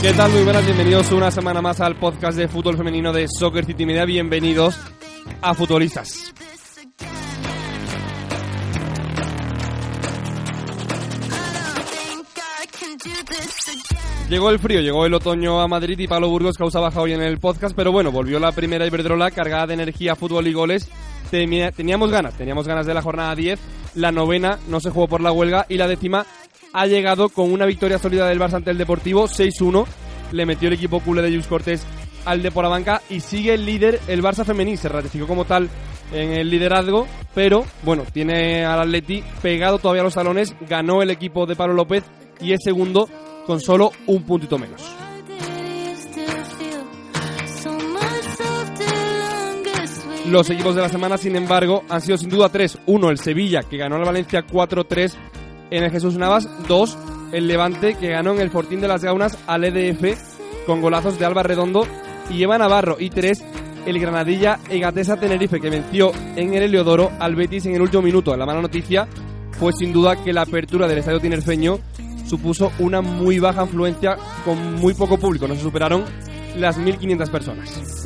¿Qué tal? Muy buenas, bienvenidos una semana más al podcast de fútbol femenino de Soccer City Media. Bienvenidos a Futbolistas. Llegó el frío, llegó el otoño a Madrid y Pablo Burgos causa baja hoy en el podcast, pero bueno, volvió la primera Iberdrola cargada de energía, fútbol y goles. Teníamos ganas, teníamos ganas de la jornada 10. La novena no se jugó por la huelga y la décima ha llegado con una victoria sólida del Barça ante el Deportivo, 6-1. Le metió el equipo culé de Luis Cortés al de Banca y sigue el líder, el Barça femení. Se ratificó como tal en el liderazgo, pero bueno, tiene al Atleti pegado todavía a los talones. Ganó el equipo de Pablo López y es segundo con solo un puntito menos. Los equipos de la semana, sin embargo, han sido sin duda tres. Uno, el Sevilla, que ganó al Valencia 4-3 en el Jesús Navas. Dos, el Levante, que ganó en el Fortín de las Gaunas al EDF con golazos de Alba Redondo y Eva Navarro. Y tres, el Granadilla Egatesa Tenerife, que venció en el Heliodoro al Betis en el último minuto. La mala noticia fue sin duda que la apertura del estadio tinerfeño supuso una muy baja afluencia con muy poco público. No se superaron las 1.500 personas.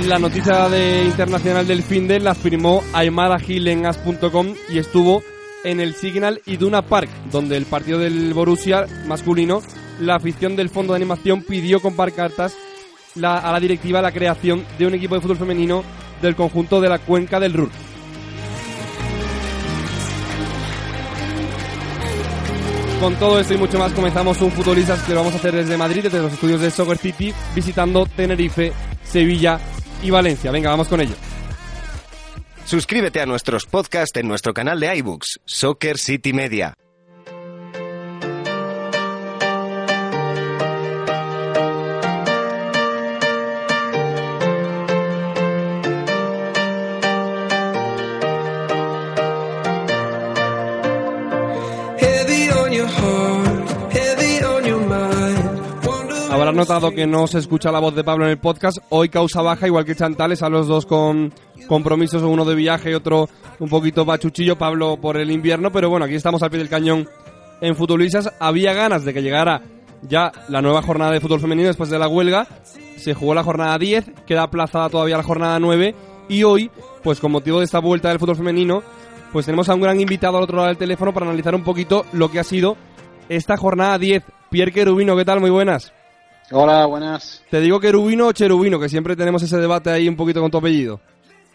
La noticia de internacional del finde la firmó Aymara Gil en as.com y estuvo en el Signal Iduna Park, donde el partido del Borussia masculino, la afición del fondo de animación pidió con parcartas a la directiva la creación de un equipo de fútbol femenino del conjunto de la cuenca del Ruhr. Con todo esto y mucho más comenzamos un Futbolistas que lo vamos a hacer desde Madrid, desde los estudios de Soccer City, visitando Tenerife, Sevilla y Valencia. Venga, vamos con ello. Suscríbete a nuestros podcasts en nuestro canal de iBooks, Soccer City Media. Habrás notado que no se escucha la voz de Pablo en el podcast. Hoy causa baja, igual que Chantales, a los dos con compromisos, uno de viaje y otro un poquito pachuchillo, Pablo por el invierno, pero bueno, aquí estamos al pie del cañón en Futbolistas. Había ganas de que llegara ya la nueva jornada de fútbol femenino después de la huelga. Se jugó la jornada 10, queda aplazada todavía la jornada 9 y hoy, pues con motivo de esta vuelta del fútbol femenino, pues tenemos a un gran invitado al otro lado del teléfono para analizar un poquito lo que ha sido esta jornada 10. Pierre Querubino, ¿qué tal? Muy buenas. Hola, buenas. Te digo querubino o cherubino, que siempre tenemos ese debate ahí un poquito con tu apellido.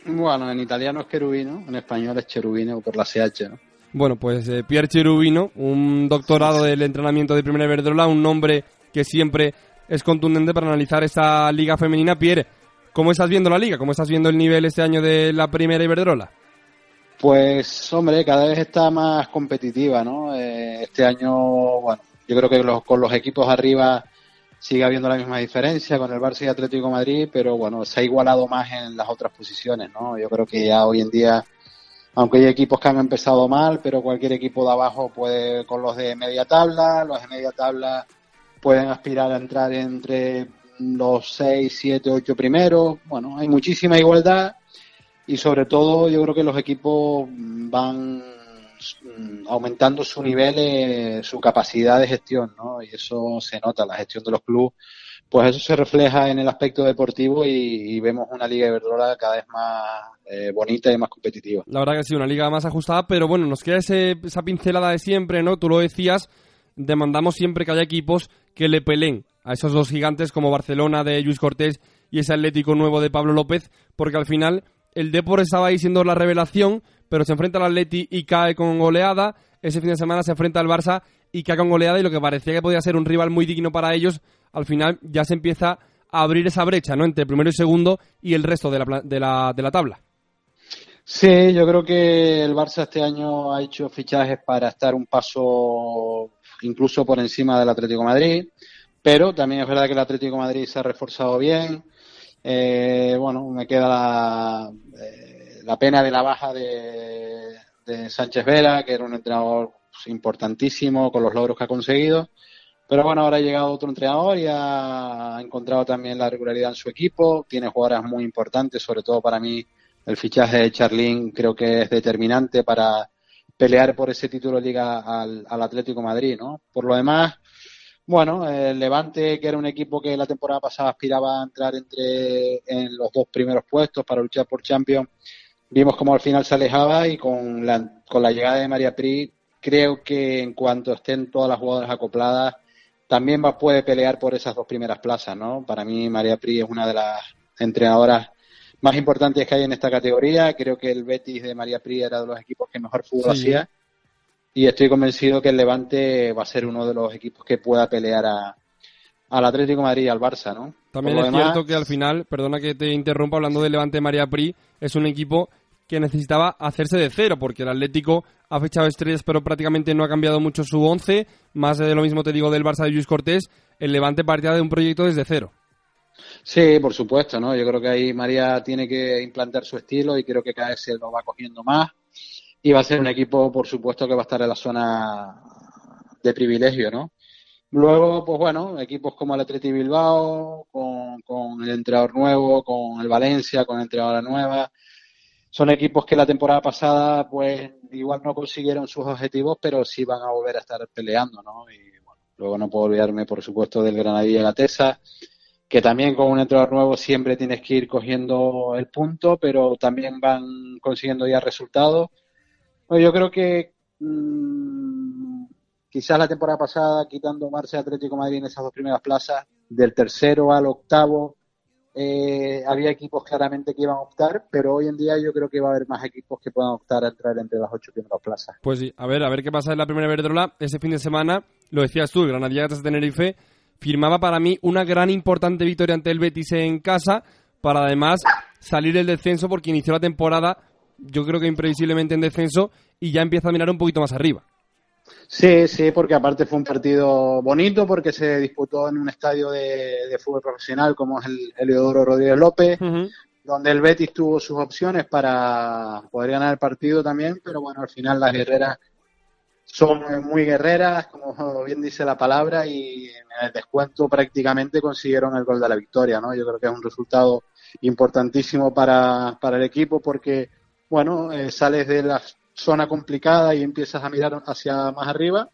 Bueno, en italiano es querubino, en español es cherubino por la CH, ¿no? Bueno, pues eh, Pierre Cherubino, un doctorado del entrenamiento de Primera Iberdrola, un nombre que siempre es contundente para analizar esta liga femenina. Pierre, ¿cómo estás viendo la liga? ¿Cómo estás viendo el nivel este año de la Primera Iberdrola? Pues, hombre, cada vez está más competitiva, ¿no? Eh, este año, bueno, yo creo que con los equipos arriba sigue habiendo la misma diferencia con el Barça y Atlético Madrid, pero bueno, se ha igualado más en las otras posiciones, ¿no? Yo creo que ya hoy en día, aunque hay equipos que han empezado mal, pero cualquier equipo de abajo puede, con los de media tabla, los de media tabla pueden aspirar a entrar entre los 6, 7, 8 primeros. Bueno, hay muchísima igualdad y sobre todo yo creo que los equipos van aumentando su nivel, eh, su capacidad de gestión, ¿no? Y eso se nota, la gestión de los clubes, pues eso se refleja en el aspecto deportivo y, vemos una liga verdura cada vez más eh, bonita y más competitiva. La verdad que sí, una liga más ajustada, pero bueno, nos queda esa pincelada de siempre, ¿no? Tú lo decías, demandamos siempre que haya equipos que le peleen a esos dos gigantes como Barcelona de Luis Cortés y ese Atlético nuevo de Pablo López, porque al final el Depor estaba ahí siendo la revelación, pero se enfrenta al Atleti y cae con goleada. Ese fin de semana se enfrenta al Barça y cae con goleada y lo que parecía que podía ser un rival muy digno para ellos, al final ya se empieza a abrir esa brecha ¿no? entre primero y segundo y el resto de la, de la, de la tabla. Sí, yo creo que el Barça este año ha hecho fichajes para estar un paso incluso por encima del Atlético Madrid, pero también es verdad que el Atlético Madrid se ha reforzado bien. Eh, bueno, me queda la, eh, la pena de la baja de, Sánchez Vera, que era un entrenador importantísimo con los logros que ha conseguido. Pero bueno, ahora ha llegado otro entrenador y ha encontrado también la regularidad en su equipo. Tiene jugadoras muy importantes, sobre todo para mí el fichaje de Charlín creo que es determinante para pelear por ese título de liga al, al Atlético Madrid, ¿no? Por lo demás, bueno, el Levante, que era un equipo que la temporada pasada aspiraba a entrar entre en los dos primeros puestos para luchar por Champions, vimos como al final se alejaba y con la, con la llegada de María Pri, creo que en cuanto estén todas las jugadoras acopladas, también va, puede pelear por esas dos primeras plazas, ¿no? Para mí María Pri es una de las entrenadoras más importantes que hay en esta categoría. Creo que el Betis de María Pri era de los equipos que mejor fútbol hacía y estoy convencido que el Levante va a ser uno de los equipos que pueda pelear a, al Atlético de Madrid y al Barça, ¿no? También es cierto que al final, perdona que te interrumpa hablando del Levante María Pri, es un equipo que necesitaba hacerse de cero, porque el Atlético ha fechado estrellas, pero prácticamente no ha cambiado mucho su once. Más de lo mismo te digo del Barça de Luis Cortés, el Levante partía de un proyecto desde cero. Sí, por supuesto, ¿no? Yo creo que ahí María tiene que implantar su estilo y creo que cada vez se lo va cogiendo más y va a ser un equipo, por supuesto, que va a estar en la zona de privilegio, ¿no? Luego, pues bueno, equipos como el Atleti Bilbao, con, el entrenador nuevo, con el Valencia, con la entrenadora nueva, son equipos que la temporada pasada, pues igual no consiguieron sus objetivos, pero sí van a volver a estar peleando, ¿no? Y bueno, luego no puedo olvidarme, por supuesto, del Granadilla Gatesa, que también con un entrenador nuevo siempre tienes que ir cogiendo el punto, pero también van consiguiendo ya resultados yo creo que mmm, quizás la temporada pasada, quitando Marce Atlético Madrid en esas dos primeras plazas, del tercero al octavo, eh, había equipos claramente que iban a optar, pero hoy en día yo creo que va a haber más equipos que puedan optar a entrar entre las ocho primeras plazas. Pues sí, a ver, a ver qué pasa en la primera Verdrola. Ese fin de semana, lo decías tú, el Granadilla de Tenerife firmaba para mí una gran importante victoria ante el Betis en casa, para además salir el descenso porque inició la temporada yo creo que imprevisiblemente en descenso y ya empieza a mirar un poquito más arriba. Sí, sí, porque aparte fue un partido bonito porque se disputó en un estadio de, fútbol profesional como es el Eleodoro Rodríguez López, donde el Betis tuvo sus opciones para poder ganar el partido también, pero bueno, al final las guerreras son muy guerreras, como bien dice la palabra, y en el descuento prácticamente consiguieron el gol de la victoria, ¿no? Yo creo que es un resultado importantísimo para, para el equipo porque bueno, eh, sales de la zona complicada y empiezas a mirar hacia más arriba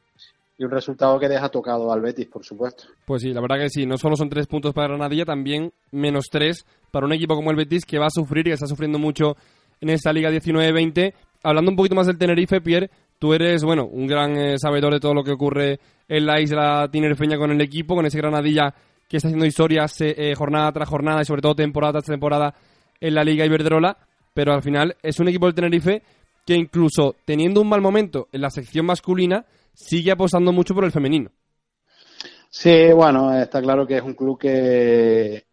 y un resultado que deja tocado al Betis, por supuesto. Pues sí, la verdad que sí, no solo son tres puntos para Granadilla, también menos tres para un equipo como el Betis que va a sufrir y está sufriendo mucho en esta Liga 19-20. Hablando un poquito más del Tenerife, Pierre, tú eres, bueno, un gran eh, sabedor de todo lo que ocurre en la isla tinerfeña con el equipo, con ese Granadilla que está haciendo historias eh, jornada tras jornada y sobre todo temporada tras temporada en la Liga Iberdrola pero al final es un equipo del Tenerife que incluso teniendo un mal momento en la sección masculina, sigue apostando mucho por el femenino. Sí, bueno, está claro que es un club que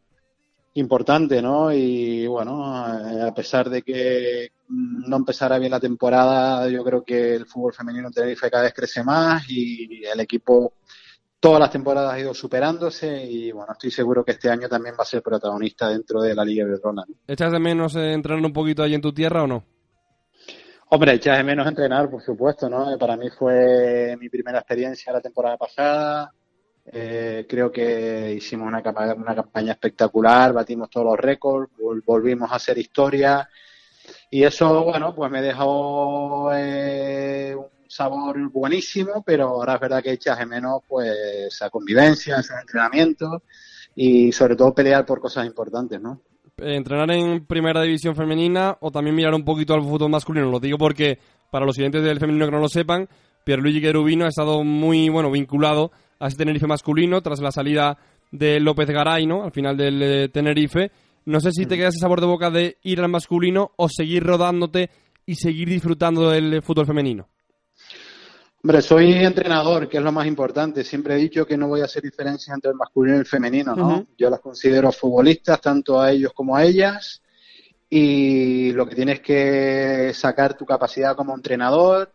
importante, ¿no? Y bueno, eh, a pesar de que no empezara bien la temporada, yo creo que el fútbol femenino en Tenerife cada vez crece más y el equipo todas las temporadas ha ido superándose y bueno, estoy seguro que este año también va a ser protagonista dentro de la Liga de Ronald. ¿Echas de menos entrenar un poquito ahí en tu tierra o no? Hombre, echas de menos entrenar, por supuesto, ¿no? Para mí fue mi primera experiencia la temporada pasada. Eh, creo que hicimos una, campaña espectacular, batimos todos los récords, volvimos a hacer historia y eso, bueno, pues me dejó eh, sabor buenísimo, pero ahora es verdad que echas de menos pues esa convivencia, ese entrenamiento y sobre todo pelear por cosas importantes, ¿no? Eh, entrenar en primera división femenina o también mirar un poquito al fútbol masculino. Lo digo porque para los siguientes del femenino que no lo sepan, Pierluigi Gerubino ha estado muy bueno vinculado a ese Tenerife masculino tras la salida de López Garay, ¿no? Al final del eh, Tenerife. No sé si te queda ese sabor de boca de ir al masculino o seguir rodándote y seguir disfrutando del fútbol femenino. Hombre, soy entrenador, que es lo más importante. Siempre he dicho que no voy a hacer diferencia entre el masculino y el femenino, ¿no? Yo las considero futbolistas, tanto a ellos como a ellas. Y lo que tienes que sacar tu capacidad como entrenador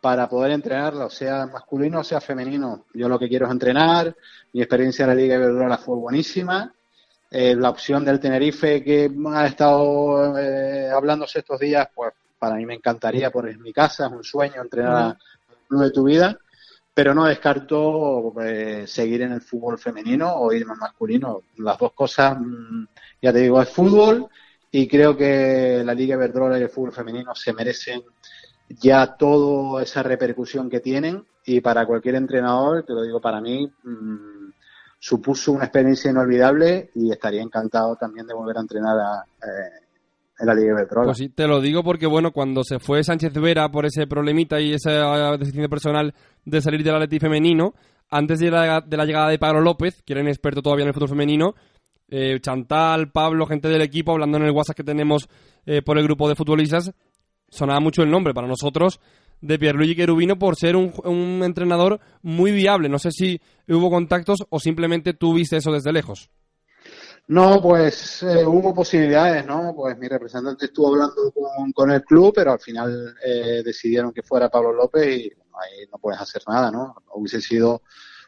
para poder entrenarla, sea masculino o sea femenino. Yo lo que quiero es entrenar. Mi experiencia en la Liga Iberdrola fue buenísima. Eh, la opción del Tenerife que ha estado eh, hablándose estos días, pues para mí me encantaría, por mi casa, es un sueño entrenar de tu vida, pero no descarto eh, seguir en el fútbol femenino o irme al masculino. Las dos cosas, mm, ya te digo, es fútbol y creo que la Liga Iberdrola y el fútbol femenino se merecen ya toda esa repercusión que tienen y para cualquier entrenador, te lo digo para mí, mmm, supuso una experiencia inolvidable y estaría encantado también de volver a entrenar a, eh, en la Liga. Pues sí, te lo digo porque, bueno, cuando se fue Sánchez Vera por ese problemita y esa decisión personal de salir del Atleti femenino, antes de la, de la llegada de Pablo López, que era un experto todavía en el fútbol femenino, eh, Chantal, Pablo, gente del equipo, hablando en el WhatsApp que tenemos eh, por el grupo de futbolistas, sonaba mucho el nombre para nosotros de Pierluigi Cherubino por ser un, un entrenador muy viable. No sé si hubo contactos o simplemente tú viste eso desde lejos. No, pues eh, hubo posibilidades, ¿no? Pues mi representante estuvo hablando con, con el club, pero al final eh, decidieron que fuera Pablo López y bueno, ahí no puedes hacer nada, ¿no? Hubiese sido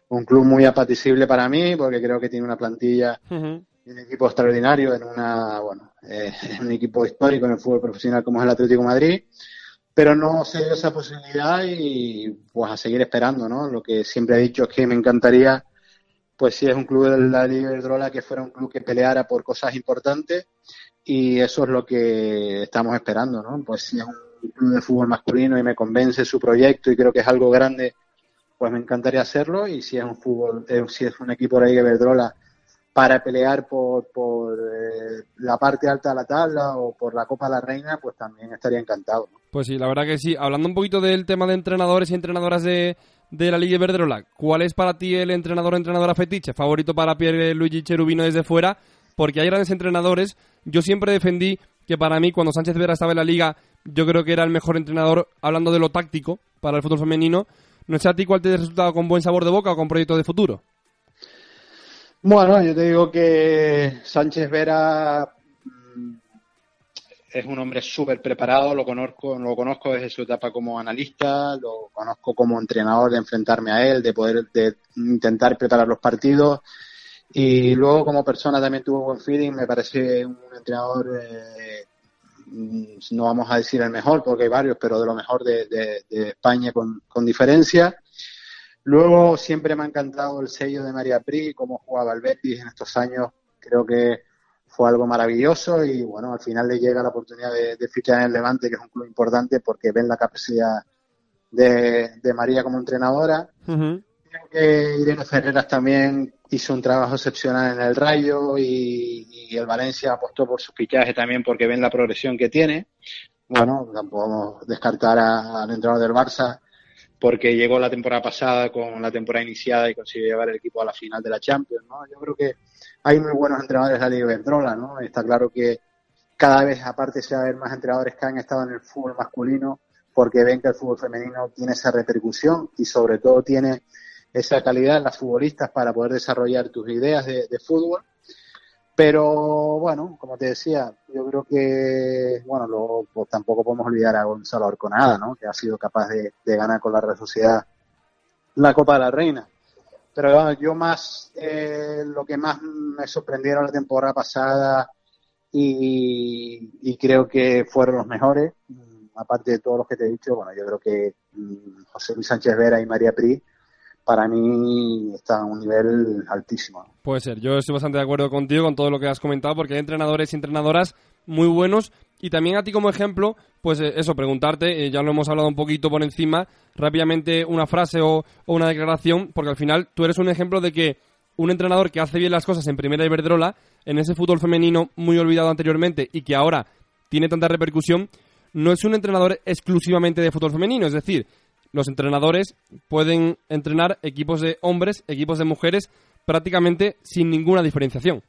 un club muy apetecible para mí porque creo que tiene una plantilla uh -huh. un equipo extraordinario en una, bueno, eh, un equipo histórico en el fútbol profesional como es el Atlético de Madrid, pero no se dio esa posibilidad y pues a seguir esperando, ¿no? Lo que siempre he dicho es que me encantaría pues si es un club de la Liga Iberdrola que fuera un club que peleara por cosas importantes y eso es lo que estamos esperando, ¿no? Pues si es un club de fútbol masculino y me convence su proyecto y creo que es algo grande, pues me encantaría hacerlo y si es un fútbol, eh, si es un equipo de la Liga para pelear por, por eh, la parte alta de la tabla o por la Copa de la Reina, pues también estaría encantado. Pues sí, la verdad que sí. Hablando un poquito del tema de entrenadores y entrenadoras de, de la Liga Iberdrola, ¿cuál es para ti el entrenador o entrenadora fetiche favorito para Pierre Luigi Cherubino desde fuera? Porque hay grandes entrenadores. Yo siempre defendí que para mí, cuando Sánchez Vera estaba en la Liga, yo creo que era el mejor entrenador, hablando de lo táctico, para el fútbol femenino. No sé a ti cuál te ha resultado con buen sabor de boca o con proyecto de futuro. Bueno, yo te digo que Sánchez Vera es un hombre súper preparado, lo conozco, lo conozco desde su etapa como analista, lo conozco como entrenador de enfrentarme a él, de poder de intentar preparar los partidos y luego como persona también tuvo buen feeling, me parece un entrenador, eh, no vamos a decir el mejor porque hay varios, pero de lo mejor de, de, España con, con, diferencia. Luego siempre me ha encantado el sello de María Pri, cómo jugaba el Betis en estos años, creo que fue algo maravilloso y bueno, al final le llega la oportunidad de, de, fichar en el Levante, que es un club importante porque ven la capacidad de, de María como entrenadora. Uh -huh. Creo que Irene Ferreras también hizo un trabajo excepcional en el Rayo y, y, el Valencia apostó por su fichaje también porque ven la progresión que tiene. Bueno, tampoco podemos descartar a, al entrenador del Barça porque llegó la temporada pasada con la temporada iniciada y consiguió llevar el equipo a la final de la Champions, ¿no? Yo creo que hay muy buenos entrenadores de la Iberdrola, ¿no? Está claro que cada vez, aparte, se va a ver más entrenadores que han estado en el fútbol masculino porque ven que el fútbol femenino tiene esa repercusión y sobre todo tiene esa calidad en las futbolistas para poder desarrollar tus ideas de, de fútbol. Pero bueno, como te decía, yo creo que, bueno, lo, pues tampoco podemos olvidar a Gonzalo Arconada, ¿no? Que ha sido capaz de, ganar con la Real Sociedad la Copa de la Reina. Pero bueno, yo más, eh, lo que más me sorprendieron la temporada pasada y, y, creo que fueron los mejores, aparte de todos los que te he dicho, bueno, yo creo que José Luis Sánchez Vera y María Pri para mí está a un nivel altísimo. Puede ser, yo estoy bastante de acuerdo contigo con todo lo que has comentado, porque hay entrenadores y entrenadoras muy buenos. Y también a ti como ejemplo, pues eh, eso, preguntarte, eh, ya lo hemos hablado un poquito por encima, rápidamente una frase o, o, una declaración, porque al final tú eres un ejemplo de que un entrenador que hace bien las cosas en primera Iberdrola, en ese fútbol femenino muy olvidado anteriormente y que ahora tiene tanta repercusión, no es un entrenador exclusivamente de fútbol femenino, es decir, los entrenadores pueden entrenar equipos de hombres, equipos de mujeres, prácticamente sin ninguna diferenciación.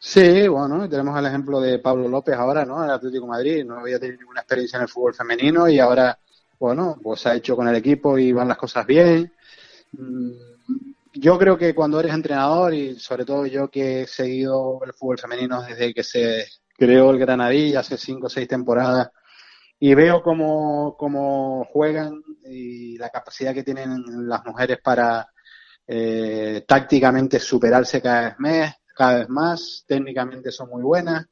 Sí, bueno, tenemos el ejemplo de Pablo López ahora, ¿no? El Atlético Madrid no había tenido ninguna experiencia en el fútbol femenino y ahora, bueno, pues ha hecho con el equipo y van las cosas bien. Yo creo que cuando eres entrenador y sobre todo yo que he seguido el fútbol femenino desde que se creó el Granadilla hace cinco o seis temporadas, y veo cómo, cómo juegan y la capacidad que tienen las mujeres para eh, tácticamente superarse cada vez, más, cada vez más, técnicamente son muy buenas.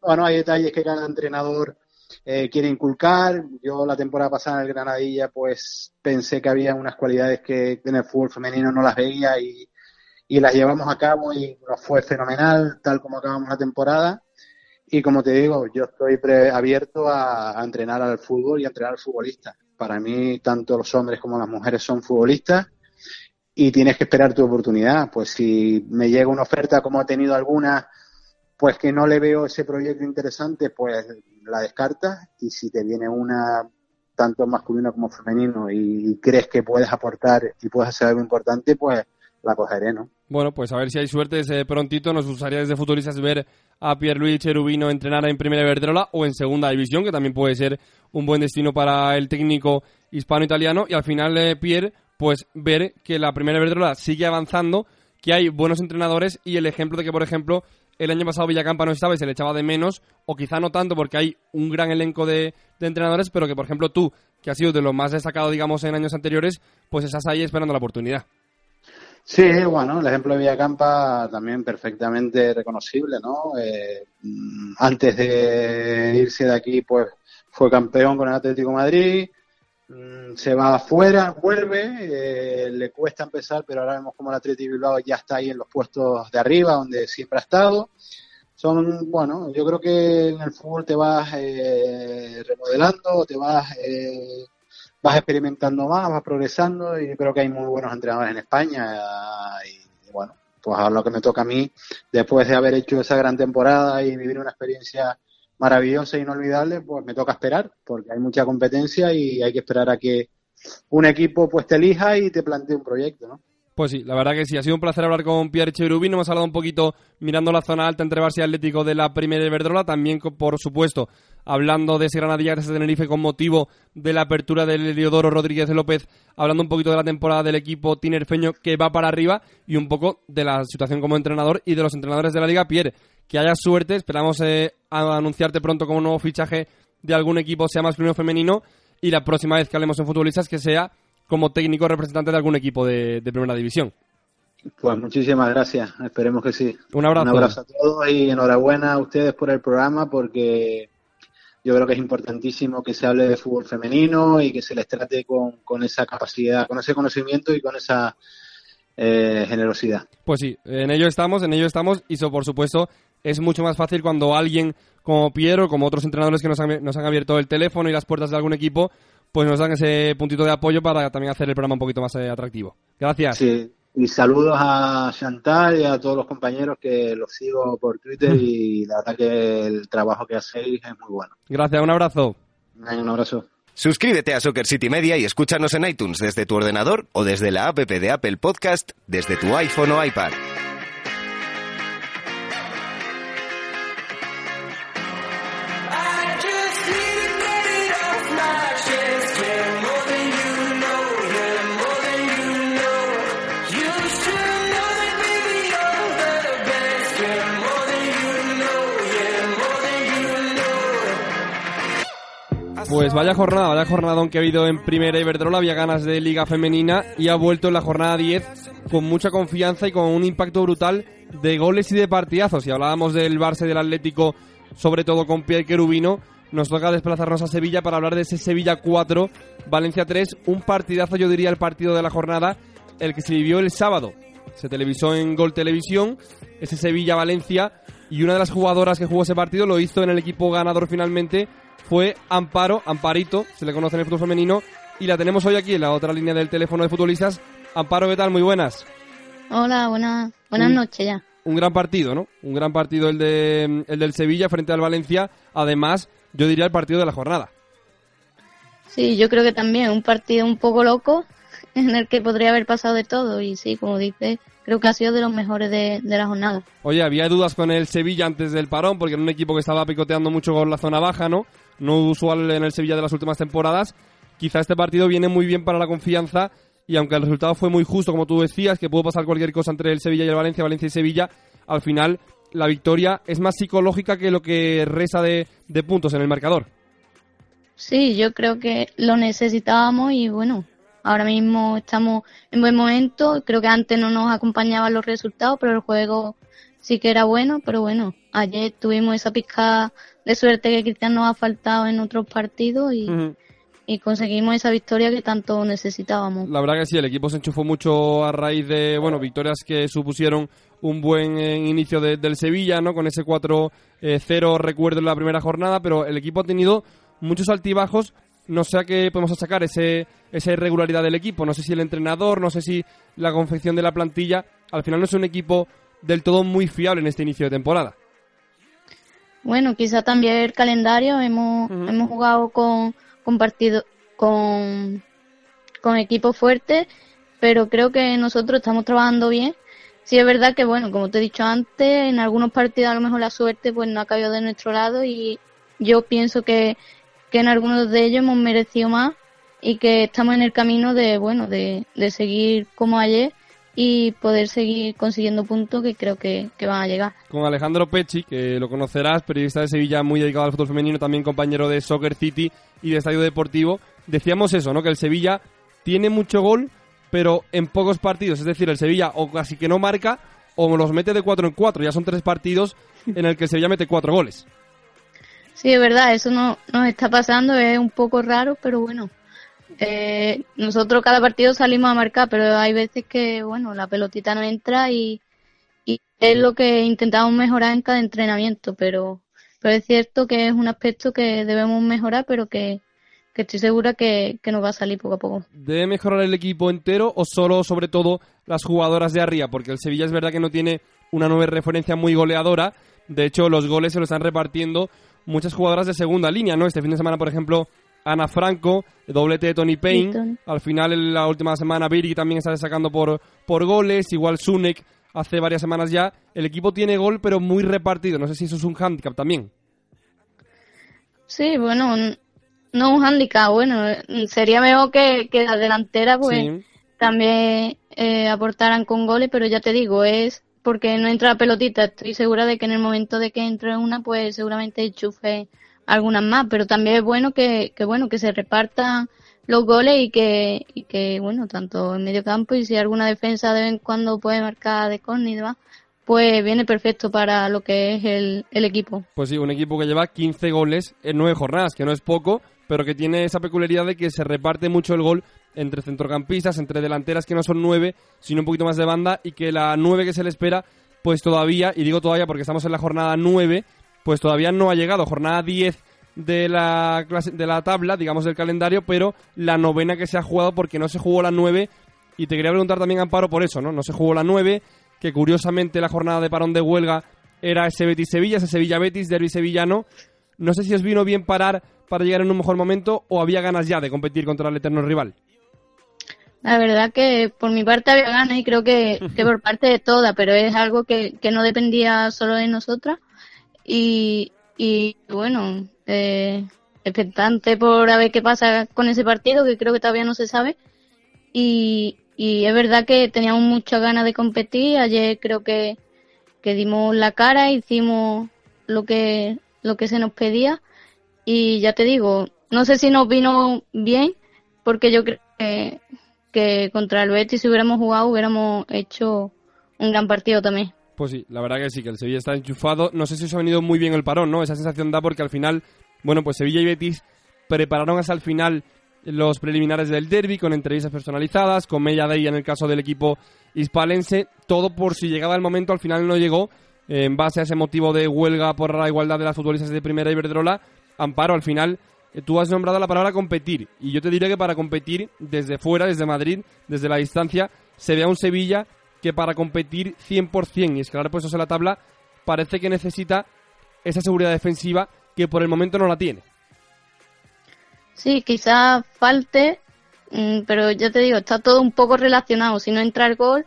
Bueno, hay detalles que cada entrenador eh, quiere inculcar. Yo la temporada pasada en el Granadilla pues pensé que había unas cualidades que en el fútbol femenino no las veía y, y las llevamos a cabo y nos fue fenomenal tal como acabamos la temporada Y como te digo, yo estoy abierto a, entrenar al fútbol y a entrenar al futbolista. Para mí, tanto los hombres como las mujeres son futbolistas y tienes que esperar tu oportunidad. Pues si me llega una oferta, como ha tenido alguna, pues que no le veo ese proyecto interesante, pues la descartas. Y si te viene una tanto masculino como femenino y, crees que puedes aportar y puedes hacer algo importante, pues la cogeré, ¿no? Bueno, pues a ver si hay suerte ese prontito. Nos gustaría desde Futuristas ver a Pierluigi Cherubino entrenar en Primera Iberdrola o en Segunda División, que también puede ser un buen destino para el técnico hispano-italiano. Y al final, eh, Pierre, pues ver que la Primera Iberdrola sigue avanzando, que hay buenos entrenadores y el ejemplo de que, por ejemplo, el año pasado Villacampa no estaba y se le echaba de menos, o quizá no tanto porque hay un gran elenco de, entrenadores, pero que por ejemplo tú, que has sido de lo más destacado, digamos, en años anteriores, pues estás ahí esperando la oportunidad. Sí, bueno, el ejemplo de Villacampa también perfectamente reconocible, ¿no? Eh, antes de irse de aquí, pues fue campeón con el Atlético Madrid, mm, se va afuera, vuelve, eh, le cuesta empezar, pero ahora vemos como el Atlético Bilbao ya está ahí en los puestos de arriba, donde siempre ha estado. Son, bueno, yo creo que en el fútbol te vas eh, remodelando, te vas vas experimentando más, vas progresando y creo que hay muy buenos entrenadores en España bueno, pues a lo que me toca a mí, después de haber hecho esa gran temporada y vivir una experiencia maravillosa e inolvidable, pues me toca esperar, porque hay mucha competencia y hay que esperar a que un equipo pues te elija y te plantee un proyecto, ¿no? Pues sí, la verdad que sí, ha sido un placer hablar con Pierre Cherubín. Hemos hablado un poquito mirando la zona alta entre Barça y Atlético de la Primera Iberdrola. También, por supuesto, hablando de ese Granadilla de Tenerife con motivo de la apertura del Eliodoro Rodríguez López, hablando un poquito de la temporada del equipo tinerfeño que va para arriba y un poco de la situación como entrenador y de los entrenadores de la Liga. Pierre, que haya suerte. Esperamos eh, anunciarte pronto como nuevo fichaje de algún equipo, sea masculino o femenino. Y la próxima vez que hablemos en futbolistas, que sea como técnico representante de algún equipo de, primera división. Pues muchísimas gracias, esperemos que sí. Un abrazo. Un abrazo a todos y enhorabuena a ustedes por el programa porque yo creo que es importantísimo que se hable de fútbol femenino y que se les trate con, con esa capacidad, con ese conocimiento y con esa eh, generosidad. Pues sí, en ello estamos, en ello estamos y eso por supuesto es mucho más fácil cuando alguien como Piero, como otros entrenadores que nos han, nos han abierto el teléfono y las puertas de algún equipo, pues nos dan ese puntito de apoyo para también hacer el programa un poquito más eh, atractivo. Gracias. Sí, y saludos a Chantal y a todos los compañeros que los sigo por Twitter y la verdad que el trabajo que hacéis es muy bueno. Gracias, un abrazo. Un abrazo. Suscríbete a Soccer City Media y escúchanos en iTunes desde tu ordenador o desde la app de Apple Podcast desde tu iPhone o iPad. Pues vaya jornada, vaya jornada que ha habido en Primera Iberdrola, había ganas de Liga Femenina y ha vuelto en la jornada 10 con mucha confianza y con un impacto brutal de goles y de partidazos. Si hablábamos del Barça y del Atlético, sobre todo con Pierre Querubino, nos toca desplazarnos a Sevilla para hablar de ese Sevilla 4, Valencia 3, un partidazo, yo diría el partido de la jornada, el que se vivió el sábado. Se televisó en Gol Televisión, ese Sevilla-Valencia, y una de las jugadoras que jugó ese partido lo hizo en el equipo ganador finalmente, fue Amparo, Amparito, se le conoce en el fútbol femenino, y la tenemos hoy aquí en la otra línea del teléfono de futbolistas. Amparo, ¿qué tal? Muy buenas. Hola, buenas, buenas noches ya. Un gran partido, ¿no? Un gran partido el, de, el del Sevilla frente al Valencia. Además, yo diría el partido de la jornada. Sí, yo creo que también un partido un poco loco en el que podría haber pasado de todo. Y sí, como dices, creo que ha sido de los mejores de, la jornada. Oye, había dudas con el Sevilla antes del parón, porque era un equipo que estaba picoteando mucho con la zona baja, ¿no? No usual en el Sevilla de las últimas temporadas. Quizá este partido viene muy bien para la confianza y aunque el resultado fue muy justo, como tú decías, que pudo pasar cualquier cosa entre el Sevilla y el Valencia, Valencia y Sevilla, al final la victoria es más psicológica que lo que resta de, de puntos en el marcador. Sí, yo creo que lo necesitábamos y bueno, ahora mismo estamos en buen momento. Creo que antes no nos acompañaban los resultados, pero el juego sí que era bueno. Pero bueno, ayer tuvimos esa pizca de suerte que quizás nos ha faltado en otros partidos y, y conseguimos esa victoria que tanto necesitábamos. La verdad que sí, el equipo se enchufó mucho a raíz de bueno victorias que supusieron un buen eh, inicio del Sevilla, ¿no? Con ese 4-0 eh, recuerdo en la primera jornada, pero el equipo ha tenido muchos altibajos. No sé a qué podemos sacar ese, esa irregularidad del equipo. No sé si el entrenador, no sé si la confección de la plantilla. Al final no es un equipo del todo muy fiable en este inicio de temporada. Bueno, quizá también el calendario. Hemos, hemos jugado con, con partidos, con, con equipos fuertes, pero creo que nosotros estamos trabajando bien Sí es verdad que, bueno, como te he dicho antes, en algunos partidos a lo mejor la suerte pues no ha caído de nuestro lado y yo pienso que, en algunos de ellos hemos merecido más y que estamos en el camino de, bueno, de, de seguir como ayer y poder seguir consiguiendo puntos que creo que, van a llegar. Con Alejandro Pecci, que lo conocerás, periodista de Sevilla muy dedicado al fútbol femenino, también compañero de Soccer City y de Estadio Deportivo, decíamos eso, ¿no? Que el Sevilla tiene mucho gol, pero en pocos partidos. Es decir, el Sevilla o casi que no marca o los mete de cuatro en cuatro. Ya son tres partidos en el que el Sevilla mete cuatro goles. Sí, es verdad, eso no nos está pasando, es un poco raro, pero bueno. Eh, nosotros cada partido salimos a marcar, pero hay veces que, bueno, la pelotita no entra y, y es lo que intentamos mejorar en cada entrenamiento, pero, pero es cierto que es un aspecto que debemos mejorar, pero que, que estoy segura que, nos va a salir poco a poco. ¿Debe mejorar el equipo entero o solo, sobre todo, las jugadoras de arriba? Porque el Sevilla es verdad que no tiene una nueva referencia muy goleadora. De hecho, los goles se lo están repartiendo muchas jugadoras de segunda línea, ¿no? Este fin de semana, por ejemplo, Ana Franco, doblete de Tony Payne. Al final, en la última semana, Biri también está destacando por, por goles. Igual Sunek hace varias semanas ya. El equipo tiene gol, pero muy repartido. No sé si eso es un hándicap también. Sí, bueno, no un handicap, bueno, sería mejor que, que las delanteras pues también eh, aportaran con goles, pero ya te digo, es porque no entra la pelotita, estoy segura de que en el momento de que entre una, pues seguramente enchufe algunas más, pero también es bueno que, que bueno, que se repartan los goles y que, y que bueno, tanto en medio campo y si alguna defensa de vez en cuando puede marcar de córner y demás, pues viene perfecto para lo que es el, el equipo. Pues sí, un equipo que lleva 15 goles en 9 jornadas, que no es poco, pero que tiene esa peculiaridad de que se reparte mucho el gol entre centrocampistas, entre delanteras que no son nueve, sino un poquito más de banda, y que la nueve que se le espera, pues todavía, y digo todavía porque estamos en la jornada nueve, pues todavía no ha llegado, jornada diez de la, clase, de la tabla, digamos del calendario, pero la novena que se ha jugado porque no se jugó la nueve, y te quería preguntar también, Amparo, por eso, ¿no? No se jugó la nueve, que curiosamente la jornada de parón de huelga era ese Betis-Sevilla, ese Sevilla-Betis, derby sevillano. No sé si os vino bien parar para llegar en un mejor momento o había ganas ya de competir contra el eterno rival? La verdad que por mi parte había ganas y creo que, por parte de todas, pero es algo que, no dependía solo de nosotras. Y, y bueno, eh, expectante por a ver qué pasa con ese partido, que creo que todavía no se sabe. Y, y es verdad que teníamos muchas ganas de competir. Ayer creo que, que dimos la cara, hicimos lo que, lo que se nos pedía y ya te digo, no sé si nos vino bien, porque yo creo que, contra el Betis si hubiéramos jugado hubiéramos hecho un gran partido también. Pues sí, la verdad que sí, que el Sevilla está enchufado. No sé si os ha venido muy bien el parón, ¿no? Esa sensación da porque al final, bueno, pues Sevilla y Betis prepararon hasta el final los preliminares del derby con entrevistas personalizadas, con Mella Day en el caso del equipo hispalense, todo por si llegaba el momento, al final no llegó, en base a ese motivo de huelga por la igualdad de las futbolistas de primera Iberdrola, Amparo, al final eh, tú has nombrado la palabra competir. Y yo te diré que para competir desde fuera, desde Madrid, desde la distancia, se ve a un Sevilla que para competir 100% y escalar puestos en la tabla parece que necesita esa seguridad defensiva que por el momento no la tiene. Sí, quizás falte, mm, pero ya te digo, está todo un poco relacionado. Si no entra el gol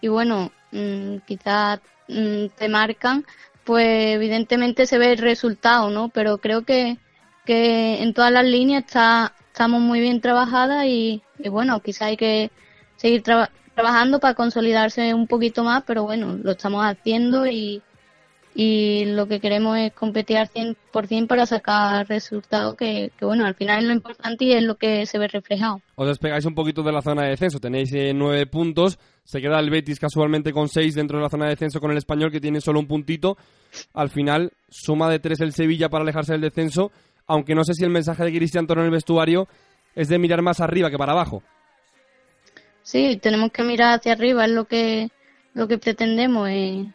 y bueno, mm, quizás mm, te marcan, pues evidentemente se ve el resultado, ¿no? Pero creo que, que en todas las líneas está, estamos muy bien trabajadas y, bueno, quizá hay que seguir trabajando para consolidarse un poquito más, pero bueno, lo estamos haciendo y, y lo que queremos es competir al 100% para sacar resultados que, que, bueno, al final es lo importante y es lo que se ve reflejado. Os despegáis un poquito de la zona de descenso, tenéis eh, nueve puntos, se queda el Betis casualmente con seis dentro de la zona de descenso con el Español que tiene solo un puntito, al final suma de tres el Sevilla para alejarse del descenso, aunque no sé si el mensaje de Cristian Toro en el vestuario es de mirar más arriba que para abajo. Sí, tenemos que mirar hacia arriba, es lo que lo que pretendemos es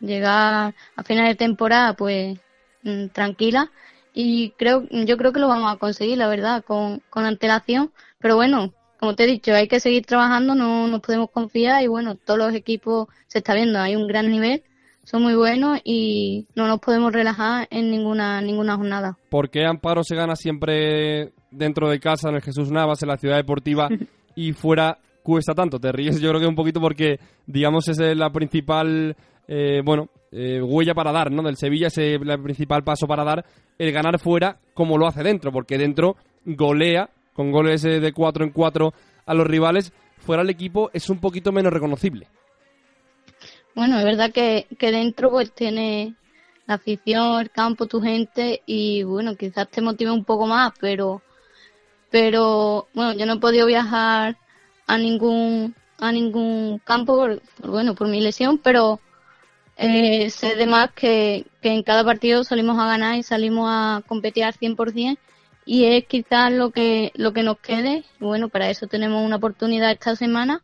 llegar a final de temporada pues mm, tranquila. Y creo yo creo que lo vamos a conseguir la verdad con, con antelación. Pero bueno como te he dicho hay que seguir trabajando no nos podemos confiar y bueno todos los equipos se está viendo hay un gran nivel son muy buenos y no nos podemos relajar en ninguna ninguna jornada. ¿por qué Amparo se gana siempre dentro de casa en el Jesús Navas en la ciudad deportiva y fuera cuesta tanto te ríes yo creo que un poquito porque digamos es la principal eh, bueno, eh, huella para dar, ¿no? Del Sevilla es el principal paso para dar el ganar fuera como lo hace dentro, porque dentro golea con goles eh, de 4 en 4 a los rivales, fuera el equipo es un poquito menos reconocible. Bueno, es verdad que, que dentro pues tiene la afición, el campo, tu gente y bueno, quizás te motive un poco más, pero pero bueno, yo no he podido viajar a ningún a ningún campo por bueno, por mi lesión, pero eh, sé además que, que en cada partido salimos a ganar y salimos a competir al 100% y es quizás lo que, lo que nos quede. bueno, para eso tenemos una oportunidad esta semana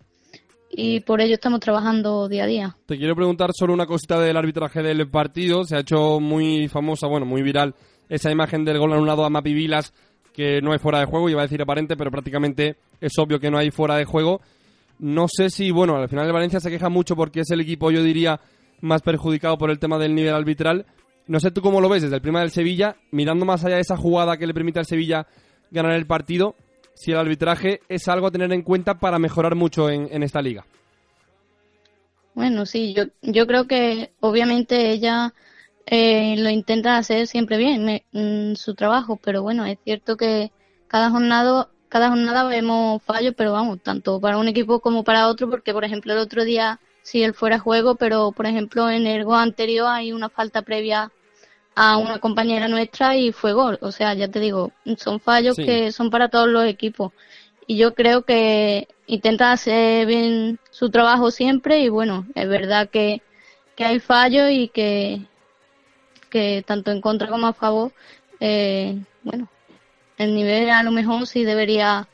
y por ello estamos trabajando día a día. Te quiero preguntar solo una cosita del arbitraje del partido. Se ha hecho muy famosa, bueno, muy viral esa imagen del gol anulado a Mapi Vilas que no hay fuera de juego, iba a decir aparente, pero prácticamente es obvio que no hay fuera de juego. No sé si, bueno, al final el Valencia se queja mucho porque es el equipo, yo diría, más perjudicado por el tema del nivel arbitral. No sé tú cómo lo ves desde el prima del Sevilla, mirando más allá de esa jugada que le permite al Sevilla ganar el partido, si el arbitraje es algo a tener en cuenta para mejorar mucho en, esta liga. Bueno, sí, yo, yo creo que obviamente ella eh, lo intenta hacer siempre bien en su trabajo, pero bueno, es cierto que cada jornada, cada jornada vemos fallos, pero vamos, tanto para un equipo como para otro, porque por ejemplo el otro día si él fuera juego, pero por ejemplo en el gol anterior hay una falta previa a una compañera nuestra y fue gol. O sea, ya te digo, son fallos que son para todos los equipos. Y yo creo que intenta hacer bien su trabajo siempre y bueno, es verdad que, que hay fallos y que, que tanto en contra como a favor, eh, bueno, el nivel a lo mejor sí debería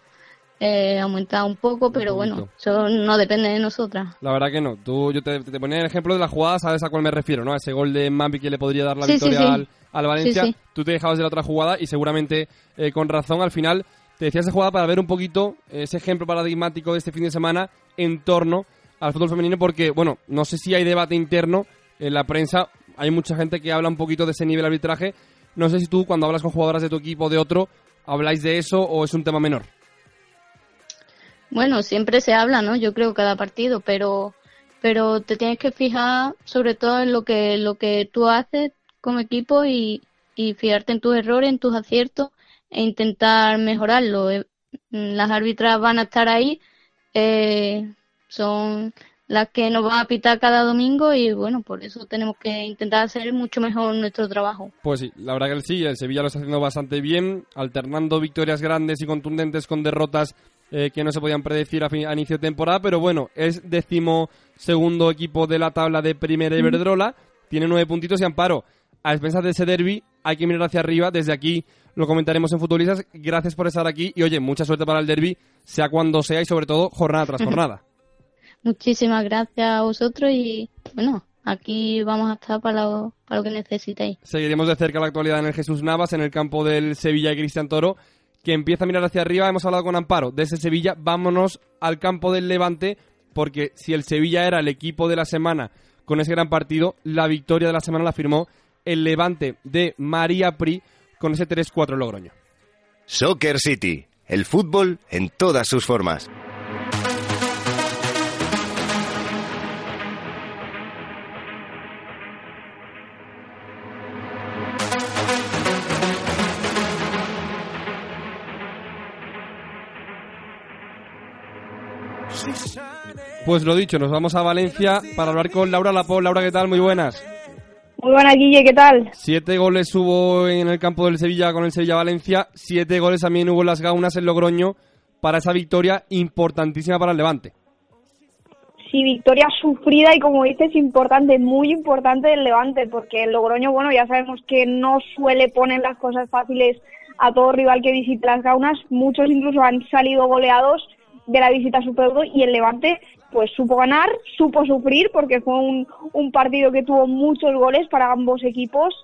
eh, aumentado un poco, pero bueno, eso no depende de nosotras. La verdad que no. Tú, yo te, ponía el ejemplo de la jugada, sabes a cuál me refiero, ¿no? A ese gol de Mambi que le podría dar la victoria Al, Valencia. Tú te dejabas de la otra jugada y seguramente eh, con razón al final te decías esa jugada para ver un poquito ese ejemplo paradigmático de este fin de semana en torno al fútbol femenino porque, bueno, no sé si hay debate interno en la prensa, hay mucha gente que habla un poquito de ese nivel de arbitraje. No sé si tú cuando hablas con jugadoras de tu equipo o de otro, habláis de eso o es un tema menor. Bueno, siempre se habla, ¿no? Yo creo cada partido, pero pero te tienes que fijar sobre todo en lo que lo que tú haces como equipo y, y fijarte en tus errores, en tus aciertos e intentar mejorarlo. Eh, las árbitras van a estar ahí, eh, son las que nos van a pitar cada domingo y bueno, por eso tenemos que intentar hacer mucho mejor nuestro trabajo. Pues sí, la verdad que sí, el Sevilla lo está haciendo bastante bien, alternando victorias grandes y contundentes con derrotas eh, que no se podían predecir a, inicio de temporada, pero bueno, es décimo segundo equipo de la tabla de Primera Iberdrola, tiene nueve puntitos y amparo. A expensas de ese derby hay que mirar hacia arriba, desde aquí lo comentaremos en Futbolistas. Gracias por estar aquí y oye, mucha suerte para el derby, sea cuando sea y sobre todo jornada tras jornada. Muchísimas gracias a vosotros y bueno, aquí vamos a estar para lo, para lo que necesitéis. Seguiremos de cerca la actualidad en el Jesús Navas, en el campo del Sevilla y Cristian Toro que empieza a mirar hacia arriba. Hemos hablado con Amparo de ese Sevilla. Vámonos al campo del Levante, porque si el Sevilla era el equipo de la semana con ese gran partido, la victoria de la semana la firmó el Levante de María Pri con ese 3-4 Logroño. Soccer City, el fútbol en todas sus formas. Pues lo dicho, nos vamos a Valencia para hablar con Laura Lapo. Laura, ¿qué tal? Muy buenas. Muy buenas, Guille, ¿qué tal? Siete goles hubo en el campo del Sevilla con el Sevilla-Valencia. Siete goles también hubo en las Gaunas en Logroño para esa victoria importantísima para el Levante. Sí, victoria sufrida y como dices, importante, muy importante del Levante, porque el Logroño, bueno, ya sabemos que no suele poner las cosas fáciles a todo rival que visite las Gaunas. Muchos incluso han salido goleados de la visita a su y el Levante pues supo ganar, supo sufrir porque fue un, un partido que tuvo muchos goles para ambos equipos